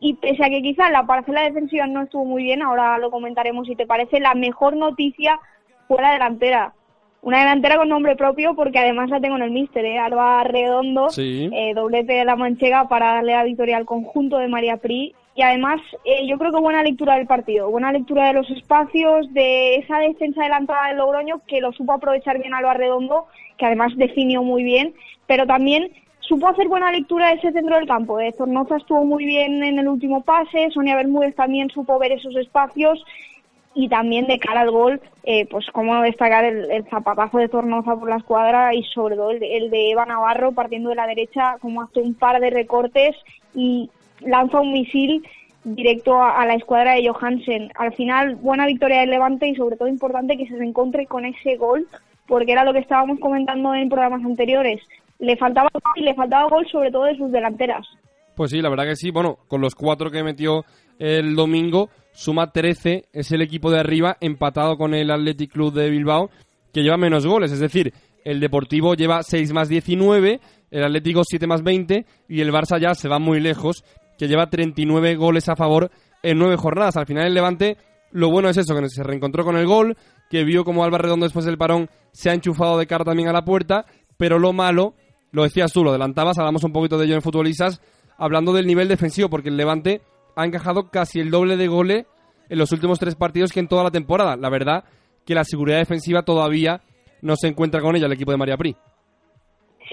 y pese a que quizás la parcela defensiva no estuvo muy bien, ahora lo comentaremos si te parece, la mejor noticia fue la delantera. Una delantera con nombre propio porque además la tengo en el míster, ¿eh? Alba Redondo, eh, doblete de la manchega para darle la victoria al conjunto de María Pri. Y además eh, yo creo que buena lectura del partido, buena lectura de los espacios, de esa defensa adelantada del Logroño que lo supo aprovechar bien Alba Redondo, que además definió muy bien, pero también supo hacer buena lectura de ese centro del campo. De Zornoza estuvo muy bien en el último pase, Sonia Bermúdez también supo ver esos espacios y también de cara al gol, eh, pues cómo destacar el, zapatazo de Zornoza por la escuadra y sobre todo el de, Eva Navarro partiendo de la derecha, como hace un par de recortes y lanza un misil directo a, la escuadra de Johansen. Al final, buena victoria del Levante y sobre todo importante que se encuentre con ese gol, porque era lo que estábamos comentando en programas anteriores le faltaba y le faltaba gol sobre todo de sus delanteras. Pues sí, la verdad que sí. Bueno, con los cuatro que metió el domingo, suma 13, es el equipo de arriba empatado con el Athletic Club de Bilbao, que lleva menos goles. Es decir, el Deportivo lleva 6 más 19, el Atlético 7 más 20 y el Barça ya se va muy lejos, que lleva 39 goles a favor en 9 jornadas. Al final el Levante, lo bueno es eso, que se reencontró con el gol, que vio como Alba Redondo después del parón se ha enchufado de cara también a la puerta, pero lo malo lo decías tú, lo adelantabas, hablamos un poquito de ello en futbolistas, hablando del nivel defensivo, porque el Levante ha encajado casi el doble de goles en los últimos tres partidos que en toda la temporada. La verdad que la seguridad defensiva todavía no se encuentra con ella el equipo de María Pri.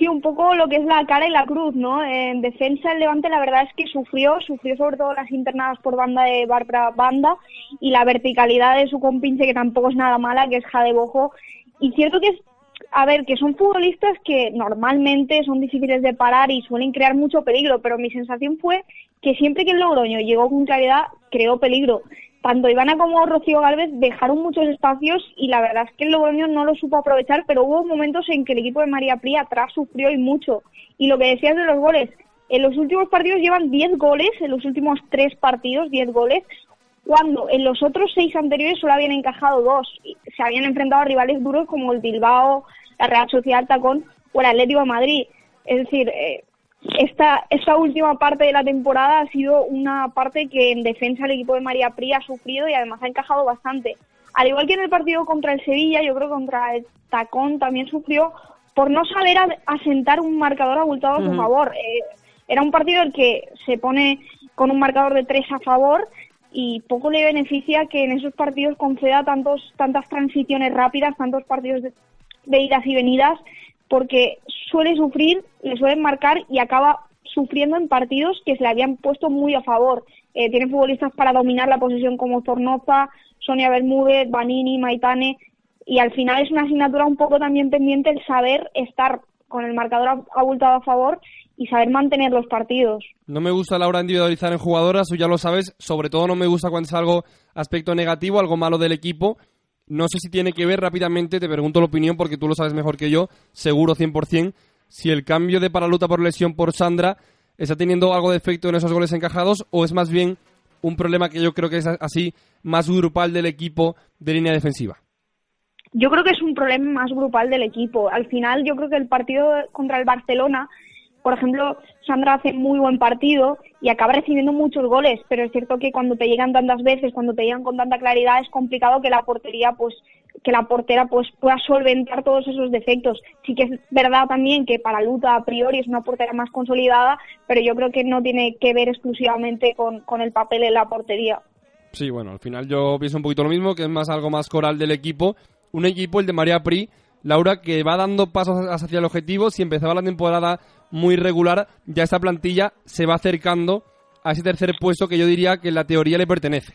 Sí, un poco lo que es la cara y la cruz, ¿no? En defensa el Levante la verdad es que sufrió, sufrió sobre todo las internadas por banda de Bárbara Banda y la verticalidad de su compinche que tampoco es nada mala, que es Jade Bojo. Y cierto que es a ver, que son futbolistas que normalmente son difíciles de parar y suelen crear mucho peligro, pero mi sensación fue que siempre que el Logroño llegó con claridad, creó peligro. Tanto Ivana como Rocío Galvez dejaron muchos espacios y la verdad es que el Logroño no lo supo aprovechar, pero hubo momentos en que el equipo de María Pri atrás sufrió y mucho. Y lo que decías de los goles, en los últimos partidos llevan 10 goles, en los últimos 3 partidos 10 goles, cuando en los otros 6 anteriores solo habían encajado 2. Se habían enfrentado a rivales duros como el Bilbao, la Real Sociedad Tacón o el Atlético de Madrid. Es decir, eh, esta, esta última parte de la temporada ha sido una parte que en defensa el equipo de María Pri ha sufrido y además ha encajado bastante. Al igual que en el partido contra el Sevilla, yo creo que contra el Tacón también sufrió por no saber asentar un marcador abultado a su favor. Eh, era un partido en el que se pone con un marcador de tres a favor y poco le beneficia que en esos partidos conceda tantos, tantas transiciones rápidas, tantos partidos de, de idas y venidas porque suele sufrir, le suelen marcar y acaba sufriendo en partidos que se le habían puesto muy a favor. Eh, tiene futbolistas para dominar la posesión como Zornoza, Sonia Bermúdez, Vanini, Maitane y al final es una asignatura un poco también pendiente el saber estar con el marcador abultado a favor y saber mantener los partidos. No me gusta la hora individualizar en jugadoras, tú ya lo sabes, sobre todo no me gusta cuando es algo aspecto negativo, algo malo del equipo, no sé si tiene que ver rápidamente, te pregunto la opinión porque tú lo sabes mejor que yo, seguro 100%, si el cambio de Paraluta por lesión por Sandra está teniendo algo de efecto en esos goles encajados o es más bien un problema que yo creo que es así más grupal del equipo de línea defensiva. Yo creo que es un problema más grupal del equipo. Al final yo creo que el partido contra el Barcelona por ejemplo, Sandra hace muy buen partido y acaba recibiendo muchos goles, pero es cierto que cuando te llegan tantas veces, cuando te llegan con tanta claridad, es complicado que la portería, pues, que la portera pues pueda solventar todos esos defectos. Sí que es verdad también que para Luta a priori es una portera más consolidada, pero yo creo que no tiene que ver exclusivamente con, con el papel en la portería. Sí, bueno, al final yo pienso un poquito lo mismo, que es más algo más coral del equipo. Un equipo, el de María Pri, Laura, que va dando pasos hacia el objetivo. Si empezaba la temporada muy regular, ya esta plantilla se va acercando a ese tercer puesto que yo diría que en la teoría le pertenece.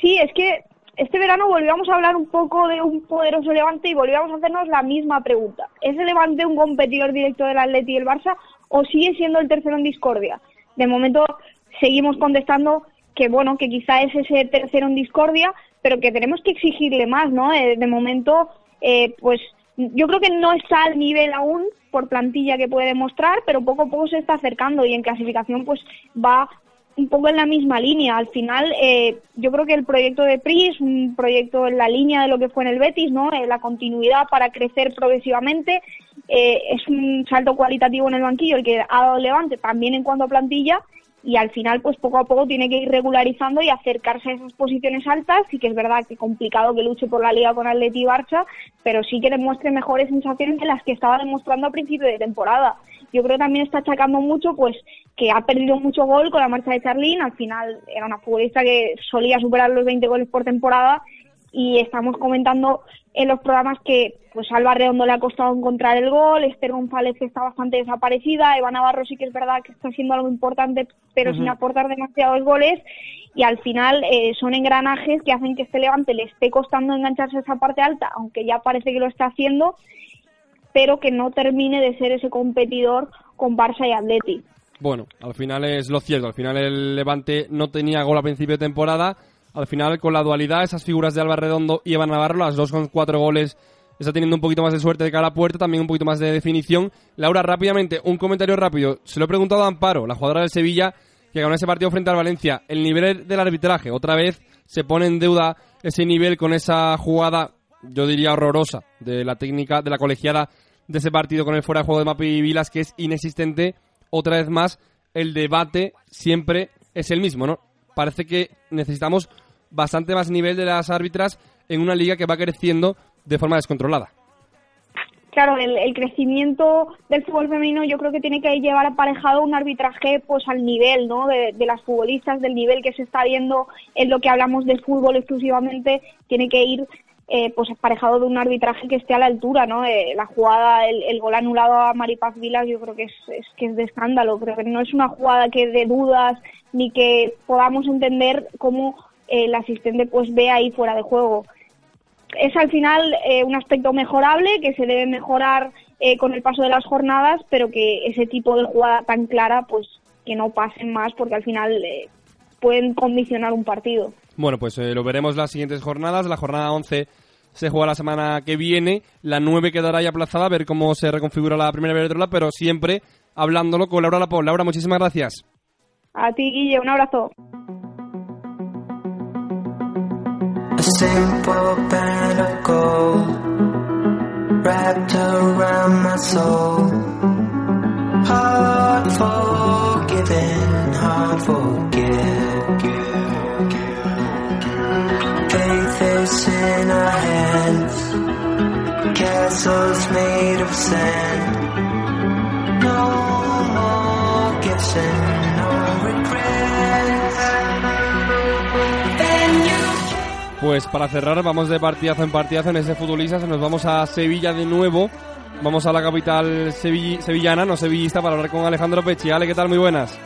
Sí, es que este verano volvíamos a hablar un poco de un poderoso Levante y volvíamos a hacernos la misma pregunta. ¿Es el Levante un competidor directo del Atleti y el Barça o sigue siendo el tercero en discordia? De momento seguimos contestando que bueno, que quizá es ese tercero en discordia, pero que tenemos que exigirle más, ¿no? Eh, de momento, eh, pues yo creo que no está al nivel aún por plantilla que puede demostrar, pero poco a poco se está acercando y en clasificación pues va un poco en la misma línea. Al final, eh, yo creo que el proyecto de PRI es un proyecto en la línea de lo que fue en el Betis, ¿no? Eh, la continuidad para crecer progresivamente. Eh, es un salto cualitativo en el banquillo el que ha dado Levante también en cuanto a plantilla y al final pues poco a poco tiene que ir regularizando y acercarse a esas posiciones altas. Sí que es verdad que complicado que luche por la liga con Atleti y Barça pero sí que demuestre mejores sensaciones que las que estaba demostrando a principio de temporada. Yo creo que también está achacando mucho pues que ha perdido mucho gol con la marcha de Charlín. Al final era una futbolista que solía superar los 20 goles por temporada y estamos comentando en los programas que pues Alba Redondo le ha costado encontrar el gol, Esther González está bastante desaparecida, Eva Navarro sí que es verdad que está haciendo algo importante pero sin aportar demasiados goles y al final eh, son engranajes que hacen que este Levante le esté costando engancharse a esa parte alta, aunque ya parece que lo está haciendo, pero que no termine de ser ese competidor con Barça y Atleti. Bueno, al final es lo cierto, al final el Levante no tenía gol a principio de temporada, al final con la dualidad, esas figuras de Alba Redondo y Eva Navarro, las dos con cuatro goles, está teniendo un poquito más de suerte de cara a puerta, también un poquito más de definición. Laura, rápidamente, un comentario rápido. Se lo he preguntado a Amparo, la jugadora del Sevilla, que ganó ese partido frente al Valencia. El nivel del arbitraje, otra vez se pone en deuda ese nivel con esa jugada, yo diría horrorosa, de la técnica, de la colegiada de ese partido con el fuera de juego de Mapi Vilas, que es inexistente. Otra vez más, el debate siempre es el mismo, ¿no? Parece que necesitamos bastante más nivel de las árbitras en una liga que va creciendo de forma descontrolada. Claro, el, crecimiento del fútbol femenino yo creo que tiene que llevar aparejado un arbitraje pues al nivel ¿no? de, las futbolistas, del nivel que se está viendo en lo que hablamos del fútbol exclusivamente, tiene que ir eh, pues aparejado de un arbitraje que esté a la altura, ¿no? Eh, la jugada, el, gol anulado a Maripaz Vilas yo creo que es, que es de escándalo, creo que no es una jugada que de dudas ni que podamos entender cómo eh, el asistente pues ve ahí fuera de juego. Es al final un aspecto mejorable que se debe mejorar con el paso de las jornadas, pero que ese tipo de jugada tan clara pues que no pasen más porque al final pueden condicionar un partido. Bueno, pues lo veremos las siguientes jornadas. La jornada 11 se juega la semana que viene. La 9 quedará ya aplazada, a ver cómo se reconfigura la primera Iberdrola, pero siempre hablándolo con Laura Lapón. Laura, muchísimas gracias. A ti, Guille, un abrazo. Pues para cerrar, vamos de partidazo en partidazo en ese futbolista. Nos vamos a Sevilla de nuevo. Vamos a la capital sevillana, no sevillista, para hablar con Alejandro Pechi. Ale, ¿qué tal? Muy buenas.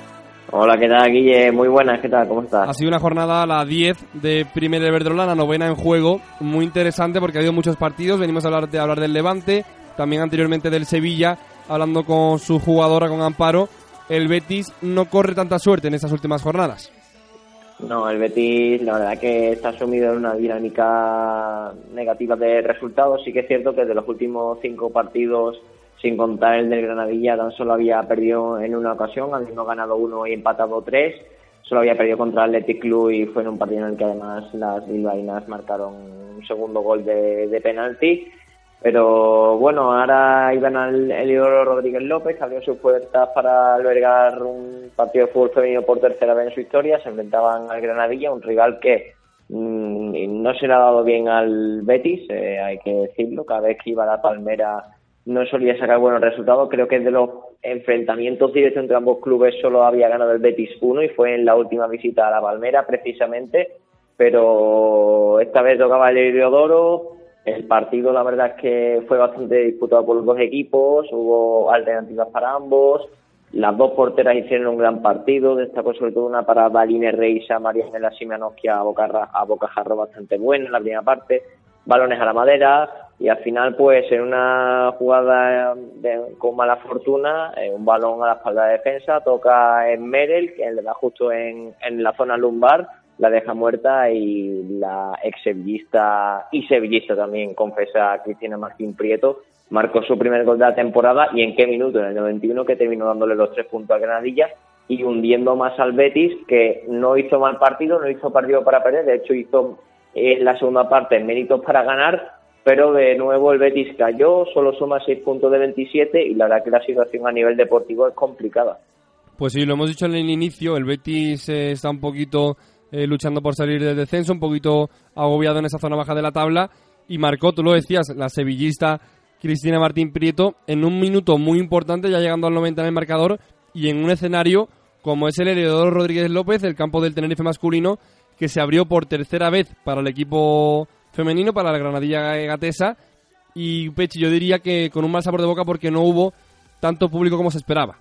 Hola, ¿qué tal, Guille? Muy buenas, ¿qué tal? ¿Cómo estás? Ha sido una jornada, la 10 de Primera Iberdrola, la novena en juego. Muy interesante porque ha habido muchos partidos. Venimos a hablar, de, hablar del Levante, también anteriormente del Sevilla, hablando con su jugadora, con Amparo. El Betis no corre tanta suerte en estas últimas jornadas. No, el Betis la verdad que está sumido en una dinámica negativa de resultados. Sí que es cierto que de los últimos cinco partidos sin contar el del Granadilla, tan solo había perdido en una ocasión, habiendo ganado uno y empatado tres. Solo había perdido contra el Athletic Club y fue en un partido en el que además las bilbaínas marcaron un segundo gol de, de penalti. Pero bueno, ahora iban al Eliodoro Rodríguez López, abrió sus puertas para albergar un partido de fútbol femenino por tercera vez en su historia. Se enfrentaban al Granadilla, un rival que mm, no se le ha dado bien al Betis, eh, hay que decirlo. Cada vez que iba a la Palmera no solía sacar buenos resultados. Creo que de los enfrentamientos directos entre ambos clubes solo había ganado el Betis 1 y fue en la última visita a la Palmera precisamente. Pero esta vez tocaba el Heliodoro. El partido, la verdad es que fue bastante disputado por los dos equipos. Hubo alternativas para ambos. Las dos porteras hicieron un gran partido. Destacó sobre todo una para Valine Reisa, María Mela Simeanowski a, Boca, a Bocajarro bastante buena en la primera parte. Balones a la madera y al final pues en una jugada con mala fortuna eh, un balón a la espalda de defensa toca en Merel que le da justo en la zona lumbar la deja muerta y la ex sevillista y sevillista también confesa Cristina Martín Prieto marcó su primer gol de la temporada y en qué minuto en el 91 que terminó dándole los tres puntos a Granadilla y hundiendo más al Betis, que no hizo mal partido, no hizo partido para perder, de hecho hizo en la segunda parte méritos para ganar, pero de nuevo el Betis cayó, solo suma 6 puntos de 27 y la verdad que la situación a nivel deportivo es complicada. Pues sí, lo hemos dicho en el inicio, el Betis eh, está un poquito eh, luchando por salir del descenso, un poquito agobiado en esa zona baja de la tabla y marcó, tú lo decías, la sevillista Cristina Martín Prieto en un minuto muy importante, ya llegando al 90 en el marcador y en un escenario como es el heredero Rodríguez López, el campo del Tenerife masculino, que se abrió por tercera vez para el equipo femenino, para la Granadilla Gatesa. Y Pechi, yo diría que con un mal sabor de boca porque no hubo tanto público como se esperaba.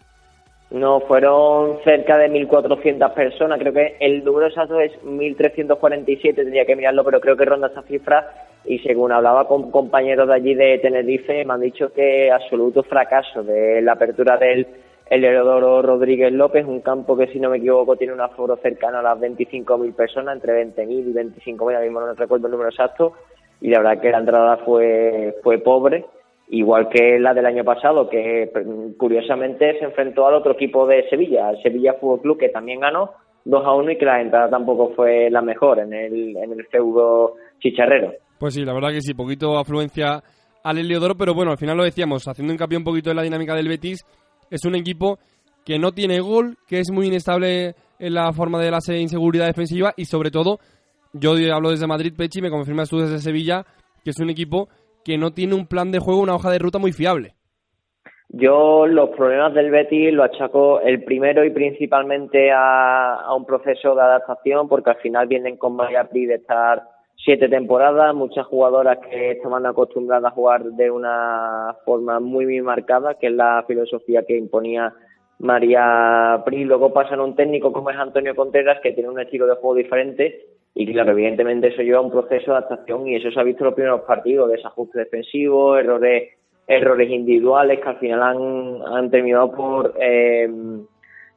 No, fueron cerca de 1.400 personas. Creo que el número exacto es 1.347, tendría que mirarlo, pero creo que ronda esa cifra. Y según hablaba con compañeros de allí de Tenerife, me han dicho que absoluto fracaso de la apertura del el Herodoro Rodríguez López, un campo que si no me equivoco tiene un aforo cercano a las 25.000 personas, entre 20.000 y 25.000, ahora mismo no recuerdo el número exacto, y la verdad que la entrada fue, fue pobre, igual que la del año pasado, que curiosamente se enfrentó al otro equipo de Sevilla, el Sevilla Fútbol Club, que también ganó 2 a 1 y que la entrada tampoco fue la mejor en el, en el feudo chicharrero. Pues sí, la verdad que sí, poquito afluencia al Heliodoro, pero bueno, al final lo decíamos, haciendo hincapié un poquito en la dinámica del Betis, es un equipo que no tiene gol, que es muy inestable en la forma de la inseguridad defensiva y sobre todo, yo hablo desde Madrid, Pechi, me confirmas tú desde Sevilla, que es un equipo que no tiene un plan de juego, una hoja de ruta muy fiable. Yo los problemas del Betis lo achaco el primero y principalmente a, un proceso de adaptación porque al final vienen con María Pri de estar siete temporadas, muchas jugadoras que estaban acostumbradas a jugar de una forma muy, muy marcada, que es la filosofía que imponía María Pri. Luego pasan a un técnico como es Antonio Contreras, que tiene un estilo de juego diferente. Y claro, evidentemente eso lleva a un proceso de adaptación y eso se ha visto en los primeros partidos, desajuste defensivo, errores, errores individuales que al final han, han terminado por eh,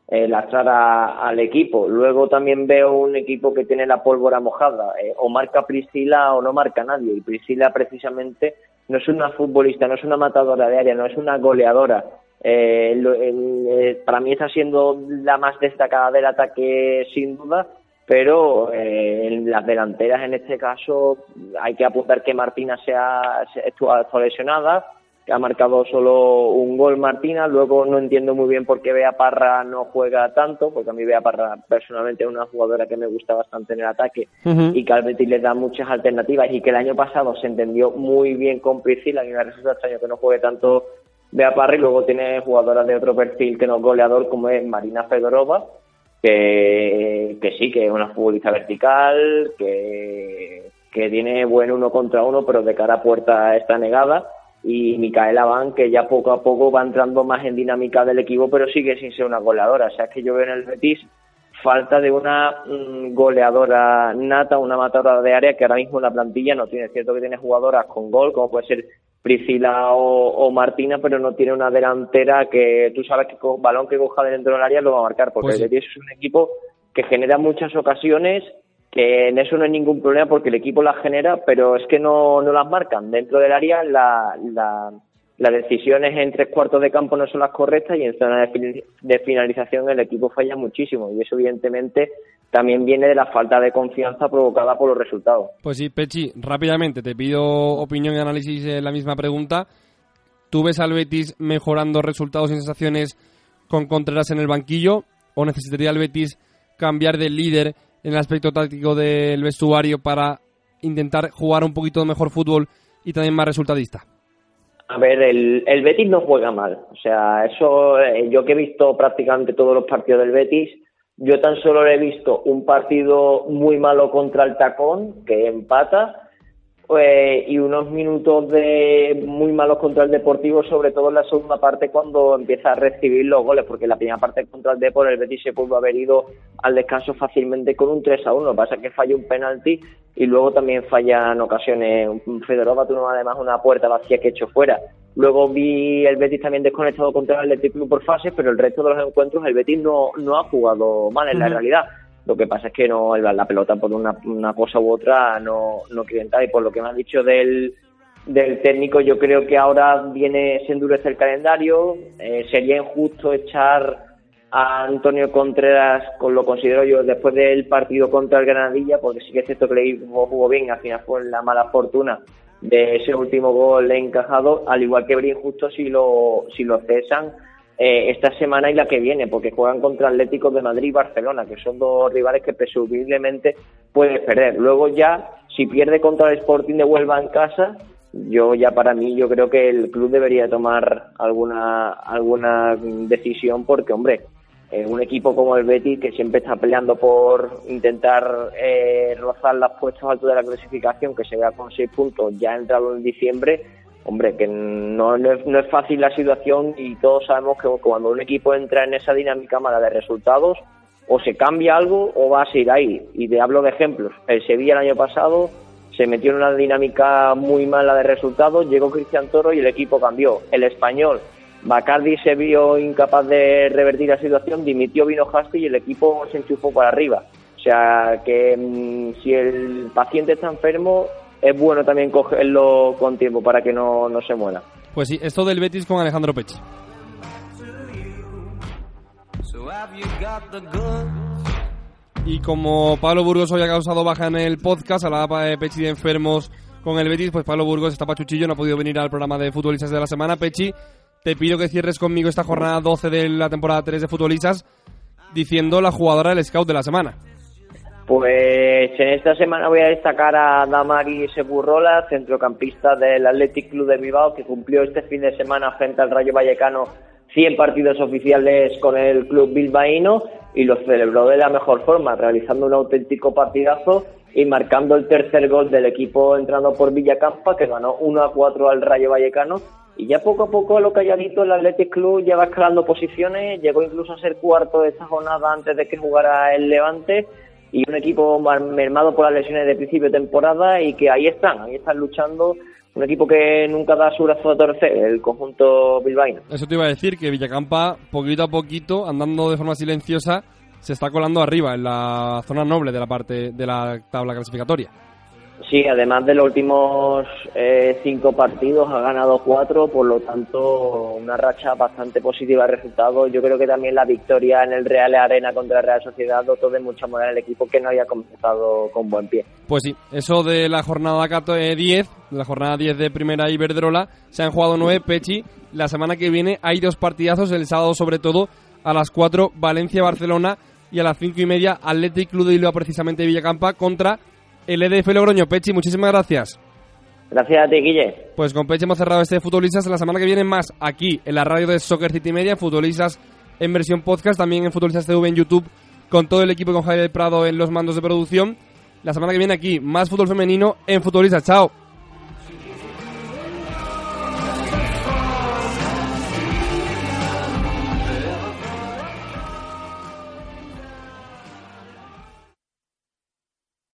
eh, lastrar al equipo. Luego también veo un equipo que tiene la pólvora mojada. Eh, o marca Priscila o no marca nadie. Y Priscila precisamente no es una futbolista, no es una matadora de área, no es una goleadora. Eh, eh, para mí está siendo la más destacada del ataque sin duda, pero en las delanteras en este caso hay que apuntar que Martina sea, ha lesionada, que ha marcado solo un gol Martina. Luego no entiendo muy bien por qué Bea Parra no juega tanto, porque a mí Bea Parra personalmente es una jugadora que me gusta bastante en el ataque y que al Betis le da muchas alternativas y que el año pasado se entendió muy bien con Priscila y me resulta extraño que no juegue tanto Bea Parra y luego tiene jugadoras de otro perfil que no es goleador como es Marina Fedorova que, sí, que es una futbolista vertical, que, que tiene buen uno contra uno, pero de cara a puerta está negada y Micaela Van, que ya poco a poco va entrando más en dinámica del equipo, pero sigue sin ser una goleadora. O sea, es que yo veo en el Betis falta de una mm, goleadora nata, una matadora de área que ahora mismo la plantilla no tiene. Es cierto que tiene jugadoras con gol, como puede ser Priscila o, Martina, pero no tiene una delantera que tú sabes que con balón que coja dentro del área lo va a marcar, porque pues el Betis es un equipo que genera muchas ocasiones que en eso no hay ningún problema porque el equipo las genera, pero es que no, no las marcan. Dentro del área la, la, las decisiones en tres cuartos de campo no son las correctas y en zona de, finalización el equipo falla muchísimo y eso evidentemente también viene de la falta de confianza provocada por los resultados. Pues sí, Pechi, rápidamente te pido opinión y análisis en la misma pregunta. ¿Tú ves al Betis mejorando resultados y sensaciones con Contreras en el banquillo o necesitaría el Betis cambiar de líder en el aspecto táctico del vestuario para intentar jugar un poquito mejor fútbol y también más resultadista? A ver, el, el Betis no juega mal. O sea, eso, eh, yo que he visto prácticamente todos los partidos del Betis, yo tan solo he visto un partido muy malo contra el Tacón, que empata, pues, y unos minutos de muy malos contra el Deportivo, sobre todo en la segunda parte cuando empieza a recibir los goles, porque la primera parte contra el Deportivo el Betis se pudo haber ido al descanso fácilmente con un 3 a 1. Lo que pasa es que falla un penalti y luego también falla en ocasiones. Fedorova tuvo además una puerta vacía que echó fuera. Luego vi el Betis también desconectado contra el Atlético por fases, pero el resto de los encuentros el Betis no, no ha jugado mal en la realidad lo que pasa es que no la, pelota por una, una, cosa u otra no, no entrar. Y por lo que me han dicho del, del técnico, yo creo que ahora viene, se endurece el calendario. Eh, sería injusto echar a Antonio Contreras, con lo considero yo, después del partido contra el Granadilla, porque sí que es cierto que le jugó bien, al final fue la mala fortuna de ese último gol encajado, al igual que Brin justo si lo, si lo cesan eh, esta semana y la que viene, porque juegan contra Atlético de Madrid y Barcelona, que son dos rivales que presumiblemente puede perder. Luego ya, si pierde contra el Sporting de Huelva en casa, yo ya para mí yo creo que el club debería tomar alguna alguna decisión porque hombre eh, un equipo como el Betis que siempre está peleando por intentar eh, rozar las puestos altos de la clasificación que se vea con seis puntos ya entrado en diciembre hombre que no, no, es, fácil la situación y todos sabemos que cuando un equipo entra en esa dinámica mala de resultados o se cambia algo o va a seguir ahí y te hablo de ejemplos el Sevilla el año pasado se metió en una dinámica muy mala de resultados, llegó Cristian Toro y el equipo cambió. El español, Bacardi se vio incapaz de revertir la situación, dimitió Vino Hasti y el equipo se enchufó para arriba. O sea que mm, si el paciente está enfermo, es bueno también cogerlo con tiempo para que no, no se muera. Pues sí, esto del Betis con Alejandro Pech. Y como Pablo Burgos hoy ha causado baja en el podcast, hablaba de Pechi de enfermos con el Betis, pues Pablo Burgos está pachuchillo, no ha podido venir al programa de futbolistas de la semana. Pechi, te pido que cierres conmigo esta jornada 12 de la temporada 3 de futbolistas diciendo la jugadora del scout de la semana. Pues en esta semana voy a destacar a Damari Seburrola, centrocampista del Athletic Club de Bilbao, que cumplió este fin de semana frente al Rayo Vallecano 100 partidos oficiales con el club bilbaíno y lo celebró de la mejor forma, realizando un auténtico partidazo y marcando el tercer gol del equipo entrando por Villacampa, que ganó 1 a 4 al Rayo Vallecano. Y ya poco a poco, lo que haya dicho el Athletic Club ya va escalando posiciones, llegó incluso a ser cuarto de esta jornada antes de que jugara el Levante y un equipo mermado por las lesiones de principio de temporada y que ahí están, ahí están luchando un equipo que nunca da su brazo a torcer, el conjunto bilbaíno. Eso te iba a decir, que Villacampa, poquito a poquito, andando de forma silenciosa, se está colando arriba, en la zona noble de la parte de la tabla clasificatoria. Sí, además de los últimos eh, cinco partidos ha ganado cuatro, por lo tanto una racha bastante positiva de resultados. Yo creo que también la victoria en el Real Arena contra la Real Sociedad dotó de mucha moral al equipo que no había comenzado con buen pie. Pues sí, eso de la jornada 10, la jornada 10 de Primera Iberdrola, se han jugado nueve Pechi. La semana que viene hay dos partidazos, el sábado sobre todo a las 4 Valencia-Barcelona y a las cinco y media Athletic Club de Bilbao precisamente Villacampa contra el EDF Logroño. Pechi, muchísimas gracias. Gracias a ti, Guille. Pues con Pechi hemos cerrado este Futbolistas. La semana que viene más aquí en la radio de Soccer City Media, Futbolistas en versión podcast, también en Futbolistas TV en YouTube, con todo el equipo con Javier Prado en los mandos de producción. La semana que viene aquí, más fútbol femenino en Futbolistas. Chao.